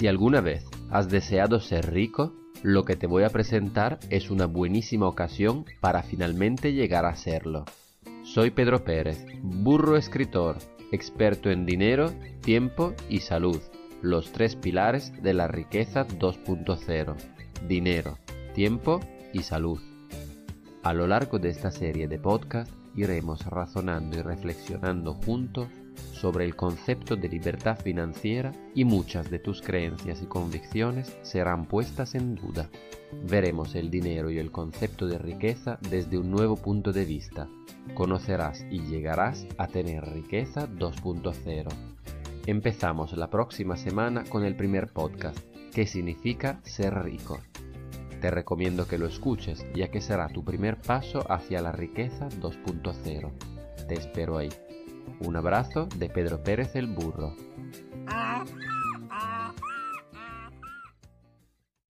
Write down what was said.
Si alguna vez has deseado ser rico, lo que te voy a presentar es una buenísima ocasión para finalmente llegar a serlo. Soy Pedro Pérez, burro escritor, experto en dinero, tiempo y salud, los tres pilares de la riqueza 2.0, dinero, tiempo y salud. A lo largo de esta serie de podcast iremos razonando y reflexionando juntos sobre el concepto de libertad financiera y muchas de tus creencias y convicciones serán puestas en duda. Veremos el dinero y el concepto de riqueza desde un nuevo punto de vista. Conocerás y llegarás a tener riqueza 2.0. Empezamos la próxima semana con el primer podcast, ¿qué significa ser rico? Te recomiendo que lo escuches ya que será tu primer paso hacia la riqueza 2.0. Te espero ahí. Un abrazo de Pedro Pérez el Burro.